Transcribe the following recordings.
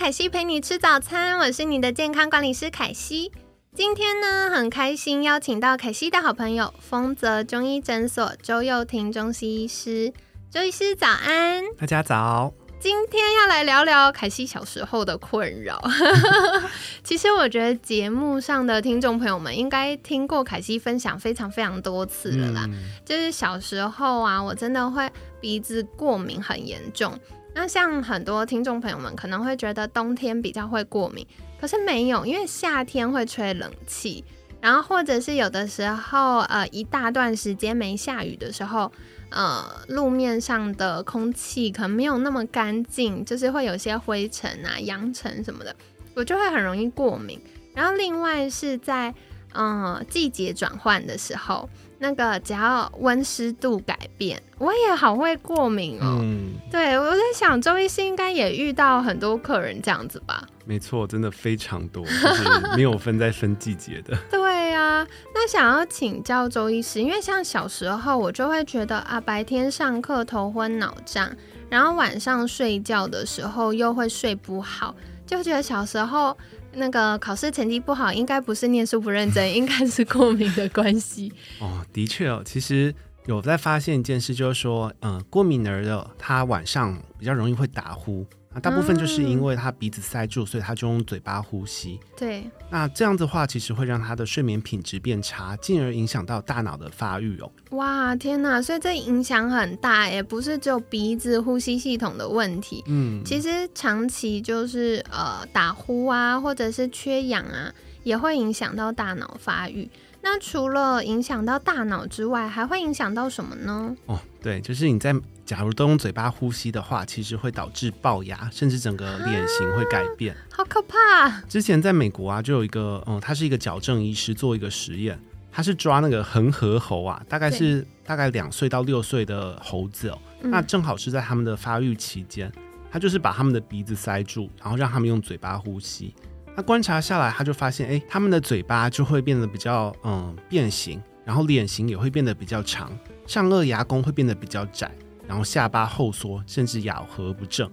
凯西陪你吃早餐，我是你的健康管理师凯西。今天呢，很开心邀请到凯西的好朋友丰泽中医诊所周佑婷中西医师。周医师早安，大家早。今天要来聊聊凯西小时候的困扰。其实我觉得节目上的听众朋友们应该听过凯西分享非常非常多次了啦。就是小时候啊，我真的会鼻子过敏很严重。那像很多听众朋友们可能会觉得冬天比较会过敏，可是没有，因为夏天会吹冷气，然后或者是有的时候呃一大段时间没下雨的时候。呃，路面上的空气可能没有那么干净，就是会有些灰尘啊、扬尘什么的，我就会很容易过敏。然后另外是在嗯季节转换的时候，那个只要温湿度改变，我也好会过敏哦。嗯，对我在想，周医师应该也遇到很多客人这样子吧？没错，真的非常多，就是没有分在分季节的。对。啊，那想要请教周医师，因为像小时候我就会觉得啊，白天上课头昏脑胀，然后晚上睡觉的时候又会睡不好，就觉得小时候那个考试成绩不好，应该不是念书不认真，应该是过敏的关系。哦，的确哦，其实有在发现一件事，就是说，嗯，过敏儿的他晚上比较容易会打呼。那大部分就是因为他鼻子塞住，所以他就用嘴巴呼吸。对，那这样的话，其实会让他的睡眠品质变差，进而影响到大脑的发育哦。哇，天哪！所以这影响很大，也不是只有鼻子呼吸系统的问题。嗯，其实长期就是呃打呼啊，或者是缺氧啊，也会影响到大脑发育。那除了影响到大脑之外，还会影响到什么呢？哦，对，就是你在假如都用嘴巴呼吸的话，其实会导致龅牙，甚至整个脸型会改变，好可怕！之前在美国啊，就有一个，嗯，他是一个矫正医师，做一个实验，他是抓那个恒河猴啊，大概是大概两岁到六岁的猴子哦，那正好是在他们的发育期间，他就是把他们的鼻子塞住，然后让他们用嘴巴呼吸。那观察下来，他就发现，哎，他们的嘴巴就会变得比较嗯变形，然后脸型也会变得比较长，上颚牙弓会变得比较窄，然后下巴后缩，甚至咬合不正。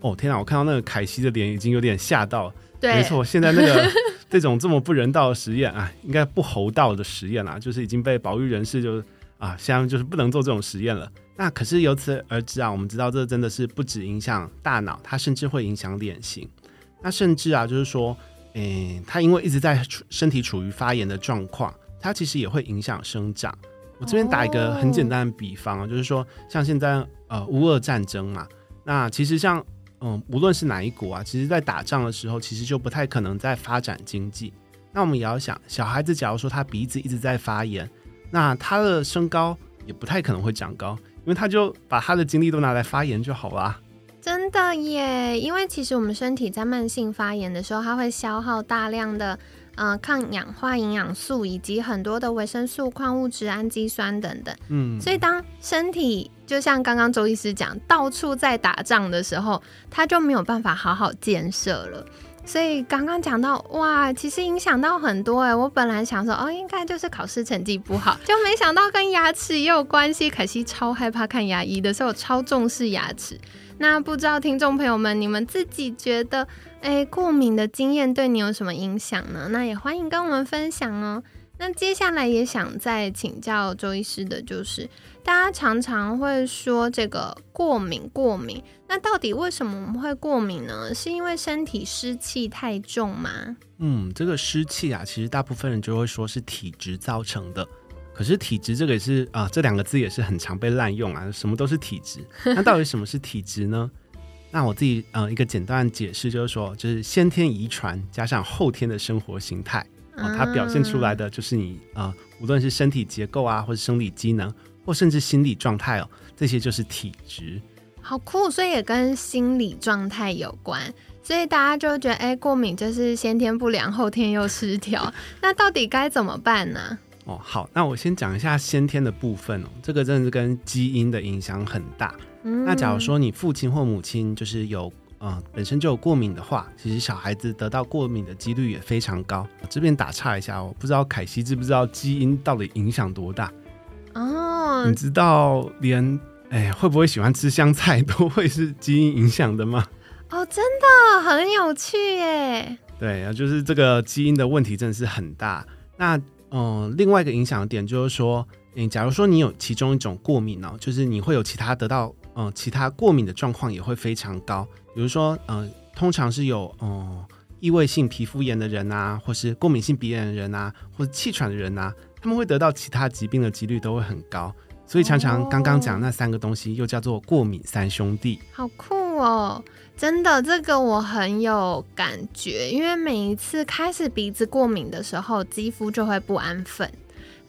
哦，天哪！我看到那个凯西的脸已经有点吓到。对，没错，现在那个这种这么不人道的实验啊，应该不猴道的实验啊，就是已经被保育人士就啊，现在就是不能做这种实验了。那可是由此而知啊，我们知道这真的是不止影响大脑，它甚至会影响脸型。那甚至啊，就是说，嗯，它因为一直在处身体处于发炎的状况，它其实也会影响生长。我这边打一个很简单的比方啊，就是说，像现在呃乌俄战争嘛，那其实像嗯无论是哪一国啊，其实在打仗的时候，其实就不太可能在发展经济。那我们也要想，小孩子假如说他鼻子一直在发炎，那他的身高也不太可能会长高，因为他就把他的精力都拿来发炎就好啦。真的耶，因为其实我们身体在慢性发炎的时候，它会消耗大量的呃抗氧化营养素以及很多的维生素、矿物质、氨基酸等等。嗯，所以当身体就像刚刚周医师讲，到处在打仗的时候，它就没有办法好好建设了。所以刚刚讲到哇，其实影响到很多哎。我本来想说哦，应该就是考试成绩不好，就没想到跟牙齿也有关系。可惜超害怕看牙医的时候，超重视牙齿。那不知道听众朋友们，你们自己觉得，哎，过敏的经验对你有什么影响呢？那也欢迎跟我们分享哦。那接下来也想再请教周医师的，就是大家常常会说这个过敏，过敏，那到底为什么我们会过敏呢？是因为身体湿气太重吗？嗯，这个湿气啊，其实大部分人就会说是体质造成的。可是体质这个也是啊，这两个字也是很常被滥用啊。什么都是体质，那到底什么是体质呢？那我自己呃一个简单的解释就是说，就是先天遗传加上后天的生活形态啊，它表现出来的就是你呃，无论是身体结构啊，或者生理机能，或甚至心理状态哦，这些就是体质。好酷，所以也跟心理状态有关。所以大家就觉得，哎，过敏就是先天不良，后天又失调，那到底该怎么办呢？哦，好，那我先讲一下先天的部分哦，这个真的是跟基因的影响很大。那假如说你父亲或母亲就是有呃本身就有过敏的话，其实小孩子得到过敏的几率也非常高。这边打岔一下哦，不知道凯西知不知道基因到底影响多大？哦，你知道连哎会不会喜欢吃香菜都会是基因影响的吗？哦，真的很有趣耶。对啊，就是这个基因的问题真的是很大。那嗯，另外一个影响的点就是说，你假如说你有其中一种过敏呢，就是你会有其他得到嗯其他过敏的状况也会非常高。比如说嗯，通常是有嗯异位性皮肤炎的人啊，或是过敏性鼻炎的人啊，或者气喘的人啊，他们会得到其他疾病的几率都会很高。所以常常刚刚讲那三个东西又叫做过敏三兄弟，好酷哦！真的，这个我很有感觉，因为每一次开始鼻子过敏的时候，肌肤就会不安分，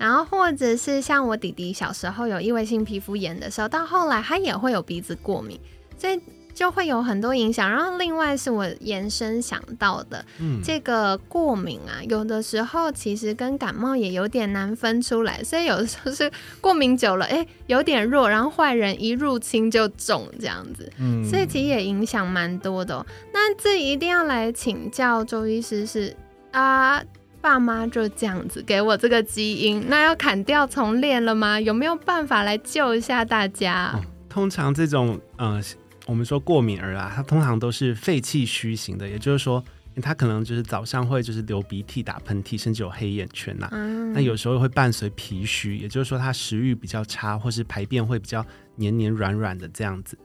然后或者是像我弟弟小时候有异位性皮肤炎的时候，到后来他也会有鼻子过敏，所以。就会有很多影响，然后另外是我延伸想到的，嗯，这个过敏啊，有的时候其实跟感冒也有点难分出来，所以有的时候是过敏久了，哎，有点弱，然后坏人一入侵就中这样子，嗯，所以其实也影响蛮多的。那这一定要来请教周医师，是啊，爸妈就这样子给我这个基因，那要砍掉重练了吗？有没有办法来救一下大家？通常这种，嗯。我们说过敏儿啊，它通常都是肺气虚型的，也就是说，他可能就是早上会就是流鼻涕、打喷嚏，甚至有黑眼圈呐。那有时候会伴随脾虚，也就是说他食欲比较差，或是排便会比较黏黏软软的这样子。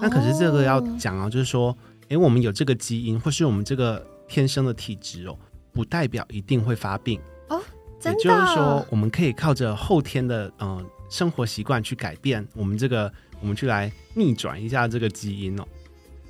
那可是这个要讲啊，就是说，哎，我们有这个基因，或是我们这个天生的体质哦，不代表一定会发病哦。也就是说，我们可以靠着后天的嗯生活习惯去改变我们这个。我们去来逆转一下这个基因哦，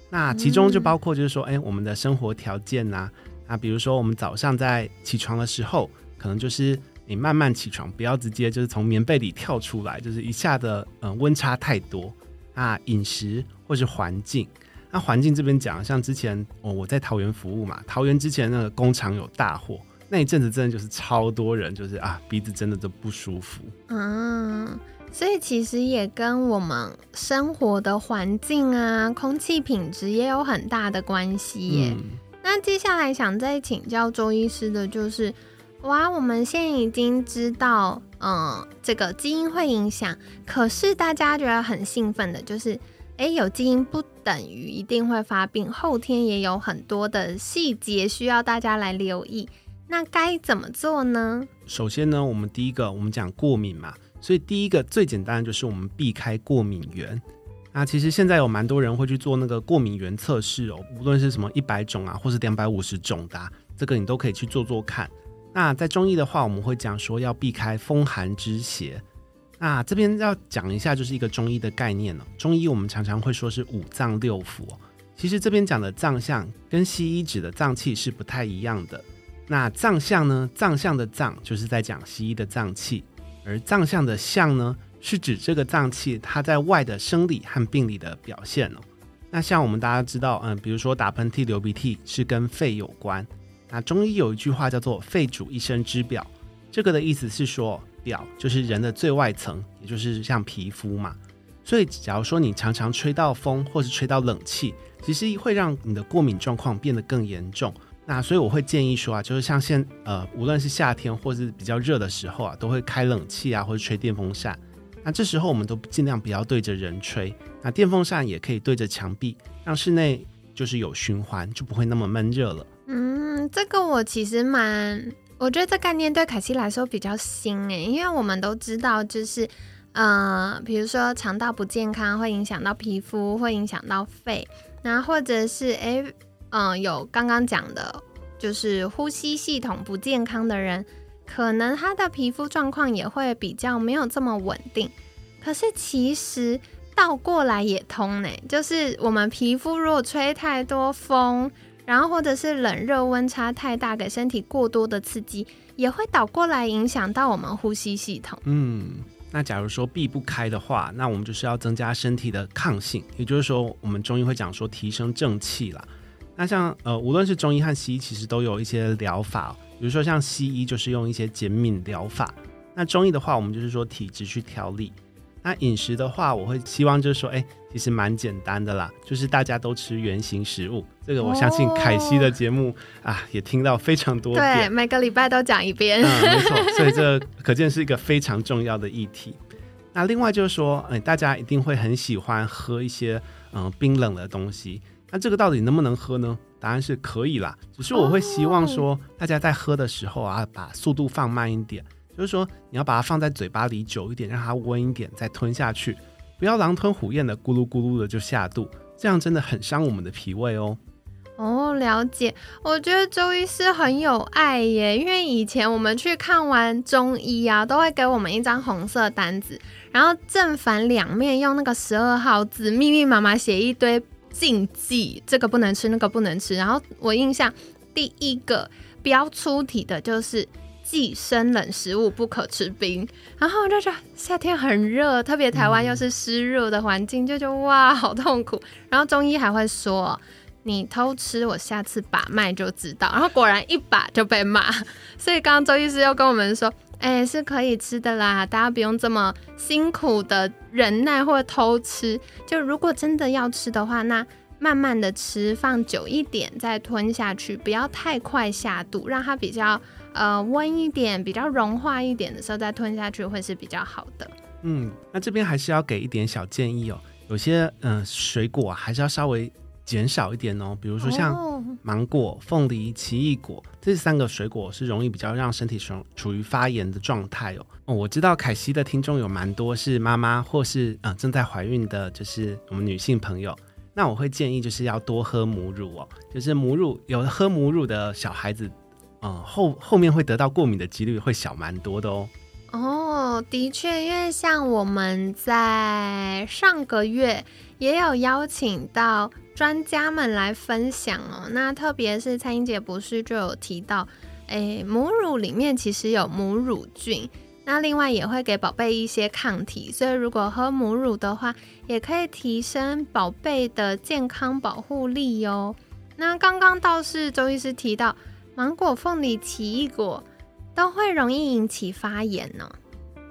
那其中就包括就是说，哎，我们的生活条件呐，啊，比如说我们早上在起床的时候，可能就是你慢慢起床，不要直接就是从棉被里跳出来，就是一下的嗯温差太多啊，饮食或是环境，那环境这边讲，像之前哦我在桃园服务嘛，桃园之前那个工厂有大火，那一阵子真的就是超多人，就是啊鼻子真的都不舒服，嗯。所以其实也跟我们生活的环境啊、空气品质也有很大的关系耶。那接下来想再请教周医师的就是，哇，我们现在已经知道，嗯，这个基因会影响，可是大家觉得很兴奋的就是，哎，有基因不等于一定会发病，后天也有很多的细节需要大家来留意。那该怎么做呢？首先呢，我们第一个，我们讲过敏嘛。所以第一个最简单的就是我们避开过敏源。那其实现在有蛮多人会去做那个过敏源测试哦，无论是什么一百种啊，或是两百五十种的，这个你都可以去做做看。那在中医的话，我们会讲说要避开风寒之邪。那这边要讲一下，就是一个中医的概念了。中医我们常常会说是五脏六腑，其实这边讲的脏象跟西医指的脏器是不太一样的。那脏象呢，脏象的脏就是在讲西医的脏器。而脏象的象呢，是指这个脏器它在外的生理和病理的表现哦。那像我们大家知道，嗯，比如说打喷嚏、流鼻涕是跟肺有关。那中医有一句话叫做“肺主一身之表”，这个的意思是说，表就是人的最外层，也就是像皮肤嘛。所以，假如说你常常吹到风或是吹到冷气，其实会让你的过敏状况变得更严重。那所以我会建议说啊，就是像现呃，无论是夏天或是比较热的时候啊，都会开冷气啊，或者吹电风扇。那这时候我们都尽量不要对着人吹。那电风扇也可以对着墙壁，让室内就是有循环，就不会那么闷热了。嗯，这个我其实蛮，我觉得这概念对凯西来说比较新诶，因为我们都知道，就是呃，比如说肠道不健康会影响到皮肤，会影响到肺，那或者是哎。嗯，有刚刚讲的，就是呼吸系统不健康的人，可能他的皮肤状况也会比较没有这么稳定。可是其实倒过来也通呢，就是我们皮肤如果吹太多风，然后或者是冷热温差太大，给身体过多的刺激，也会倒过来影响到我们呼吸系统。嗯，那假如说避不开的话，那我们就是要增加身体的抗性，也就是说，我们中医会讲说提升正气啦。那像呃，无论是中医和西医，其实都有一些疗法，比如说像西医就是用一些减敏疗法，那中医的话，我们就是说体质去调理。那饮食的话，我会希望就是说，哎，其实蛮简单的啦，就是大家都吃原形食物。这个我相信凯西的节目啊，也听到非常多遍，对，每个礼拜都讲一遍。嗯，没错，所以这可见是一个非常重要的议题。那另外就是说，哎，大家一定会很喜欢喝一些嗯冰冷的东西。那这个到底能不能喝呢？答案是可以啦，只是我会希望说，大家在喝的时候啊，把速度放慢一点。就是说，你要把它放在嘴巴里久一点，让它温一点，再吞下去，不要狼吞虎咽的咕噜咕噜的就下肚，这样真的很伤我们的脾胃哦。哦，了解。我觉得周医师很有爱耶，因为以前我们去看完中医啊，都会给我们一张红色单子，然后正反两面用那个十二号字密密麻麻写一堆禁忌，这个不能吃，那个不能吃。然后我印象第一个标出题的就是。忌生冷食物，不可吃冰。然后就觉得夏天很热，特别台湾又是湿热的环境，就觉得哇，好痛苦。然后中医还会说，你偷吃，我下次把脉就知道。然后果然一把就被骂。所以刚刚周医师又跟我们说，哎，是可以吃的啦，大家不用这么辛苦的忍耐或偷吃。就如果真的要吃的话，那慢慢的吃，放久一点再吞下去，不要太快下肚，让它比较。呃，温一点，比较融化一点的时候再吞下去会是比较好的。嗯，那这边还是要给一点小建议哦。有些嗯水果还是要稍微减少一点哦。比如说像芒果、凤梨、奇异果这三个水果是容易比较让身体处处于发炎的状态哦。哦，我知道凯西的听众有蛮多是妈妈或是嗯正在怀孕的，就是我们女性朋友。那我会建议就是要多喝母乳哦，就是母乳有喝母乳的小孩子。嗯，后后面会得到过敏的几率会小蛮多的哦。哦，的确，因为像我们在上个月也有邀请到专家们来分享哦。那特别是蔡英姐博士就有提到，诶，母乳里面其实有母乳菌，那另外也会给宝贝一些抗体，所以如果喝母乳的话，也可以提升宝贝的健康保护力哟。那刚刚倒是周医师提到。芒果、凤梨、奇异果都会容易引起发炎呢。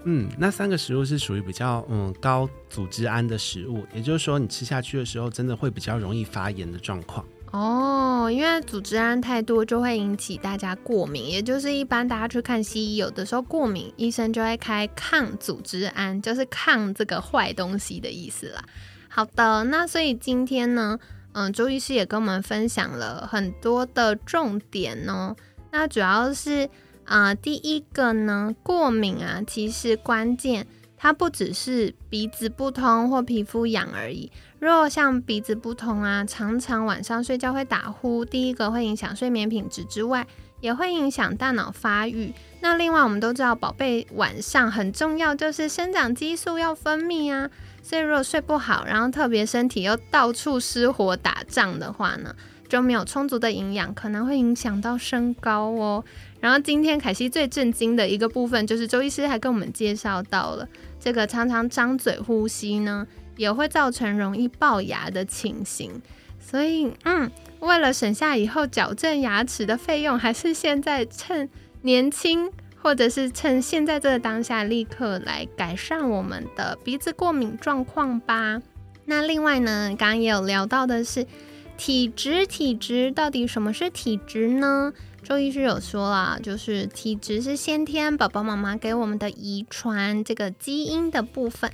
嗯，那三个食物是属于比较嗯高组织胺的食物，也就是说你吃下去的时候，真的会比较容易发炎的状况。哦，因为组织胺太多就会引起大家过敏，也就是一般大家去看西医，有的时候过敏，医生就会开抗组织胺，就是抗这个坏东西的意思啦。好的，那所以今天呢？嗯，周医师也跟我们分享了很多的重点哦。那主要是啊，第一个呢，过敏啊，其实关键它不只是鼻子不通或皮肤痒而已。若像鼻子不通啊，常常晚上睡觉会打呼，第一个会影响睡眠品质之外，也会影响大脑发育。那另外我们都知道，宝贝晚上很重要，就是生长激素要分泌啊。所以如果睡不好，然后特别身体又到处失火打仗的话呢，就没有充足的营养，可能会影响到身高哦。然后今天凯西最震惊的一个部分，就是周医师还跟我们介绍到了这个常常张嘴呼吸呢，也会造成容易龅牙的情形。所以，嗯，为了省下以后矫正牙齿的费用，还是现在趁年轻。或者是趁现在这个当下，立刻来改善我们的鼻子过敏状况吧。那另外呢，刚刚也有聊到的是体质，体质到底什么是体质呢？周医师有说啦，就是体质是先天宝宝妈妈给我们的遗传这个基因的部分，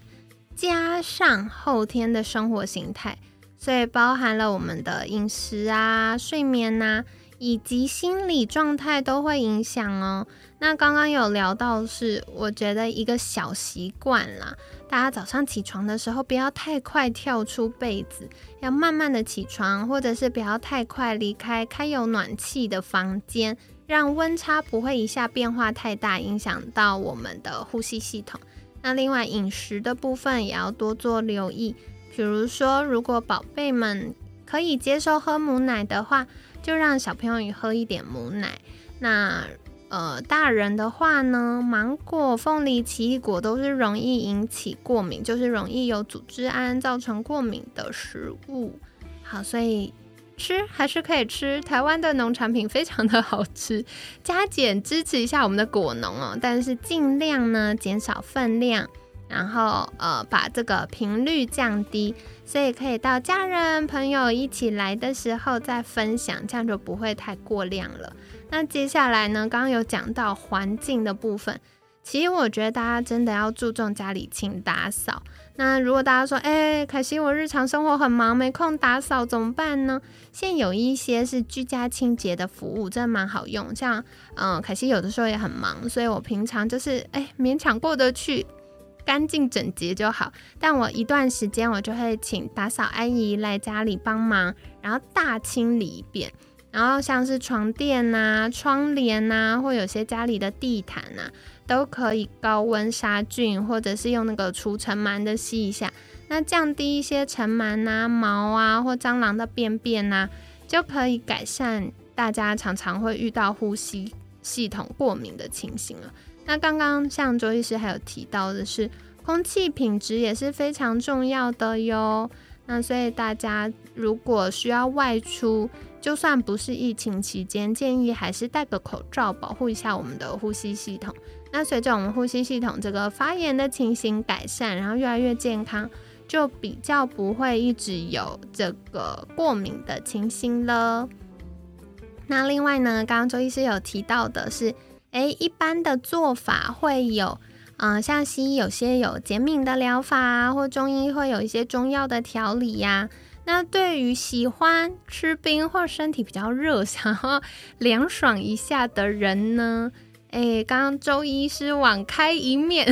加上后天的生活形态，所以包含了我们的饮食啊、睡眠呐。以及心理状态都会影响哦。那刚刚有聊到是，我觉得一个小习惯啦，大家早上起床的时候不要太快跳出被子，要慢慢的起床，或者是不要太快离开开有暖气的房间，让温差不会一下变化太大，影响到我们的呼吸系统。那另外饮食的部分也要多做留意，比如说如果宝贝们可以接受喝母奶的话。就让小朋友也喝一点母奶。那呃，大人的话呢，芒果、凤梨、奇异果都是容易引起过敏，就是容易有组织胺造成过敏的食物。好，所以吃还是可以吃，台湾的农产品非常的好吃，加减支持一下我们的果农哦。但是尽量呢减少分量，然后呃把这个频率降低，所以可以到家人朋友一起来的时候再分享，这样就不会太过量了。那接下来呢？刚刚有讲到环境的部分，其实我觉得大家真的要注重家里勤打扫。那如果大家说，哎，可惜我日常生活很忙，没空打扫，怎么办呢？现在有一些是居家清洁的服务，真的蛮好用。像，嗯，可惜有的时候也很忙，所以我平常就是，哎，勉强过得去，干净整洁就好。但我一段时间，我就会请打扫阿姨来家里帮忙，然后大清理一遍。然后像是床垫呐、窗帘呐，或有些家里的地毯呐，都可以高温杀菌，或者是用那个除尘螨的吸一下，那降低一些尘螨呐、毛啊或蟑螂的便便呐，就可以改善大家常常会遇到呼吸系统过敏的情形了。那刚刚像周医师还有提到的是，空气品质也是非常重要的哟。那所以大家如果需要外出，就算不是疫情期间，建议还是戴个口罩，保护一下我们的呼吸系统。那随着我们呼吸系统这个发炎的情形改善，然后越来越健康，就比较不会一直有这个过敏的情形了。那另外呢，刚刚周医师有提到的是，诶，一般的做法会有，嗯，像西医有些有减敏的疗法啊，或中医会有一些中药的调理呀。那对于喜欢吃冰或身体比较热、想要凉爽一下的人呢？哎，刚刚周医师网开一面，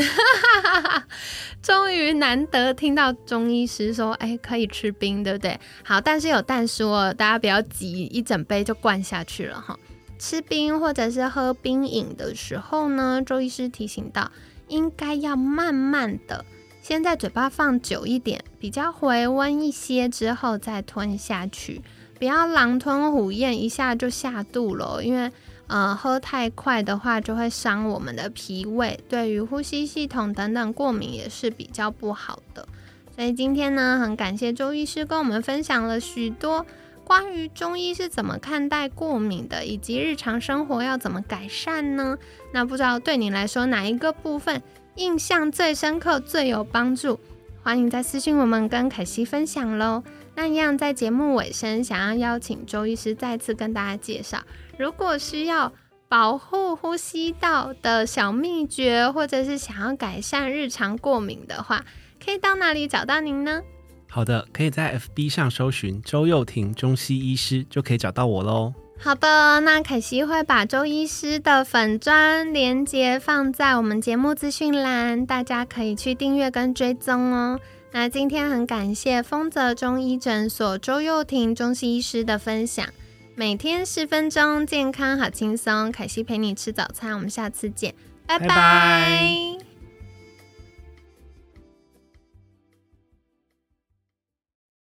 终于难得听到中医师说，哎，可以吃冰，对不对？好，但是有但说，大家不要急，一整杯就灌下去了哈。吃冰或者是喝冰饮的时候呢，周医师提醒到，应该要慢慢的。先在嘴巴放久一点，比较回温一些之后再吞下去，不要狼吞虎咽一下就下肚了。因为呃喝太快的话就会伤我们的脾胃，对于呼吸系统等等过敏也是比较不好的。所以今天呢，很感谢周医师跟我们分享了许多关于中医是怎么看待过敏的，以及日常生活要怎么改善呢？那不知道对你来说哪一个部分？印象最深刻、最有帮助，欢迎在私信我们跟凯西分享喽。那一样在节目尾声，想要邀请周医师再次跟大家介绍，如果需要保护呼吸道的小秘诀，或者是想要改善日常过敏的话，可以到哪里找到您呢？好的，可以在 FB 上搜寻周幼婷中西医师，就可以找到我喽。好的，那凯西会把周医师的粉砖连接放在我们节目资讯栏，大家可以去订阅跟追踪哦。那今天很感谢丰泽中医诊所周幼婷中西医师的分享，每天十分钟，健康好轻松。凯西陪你吃早餐，我们下次见，拜拜。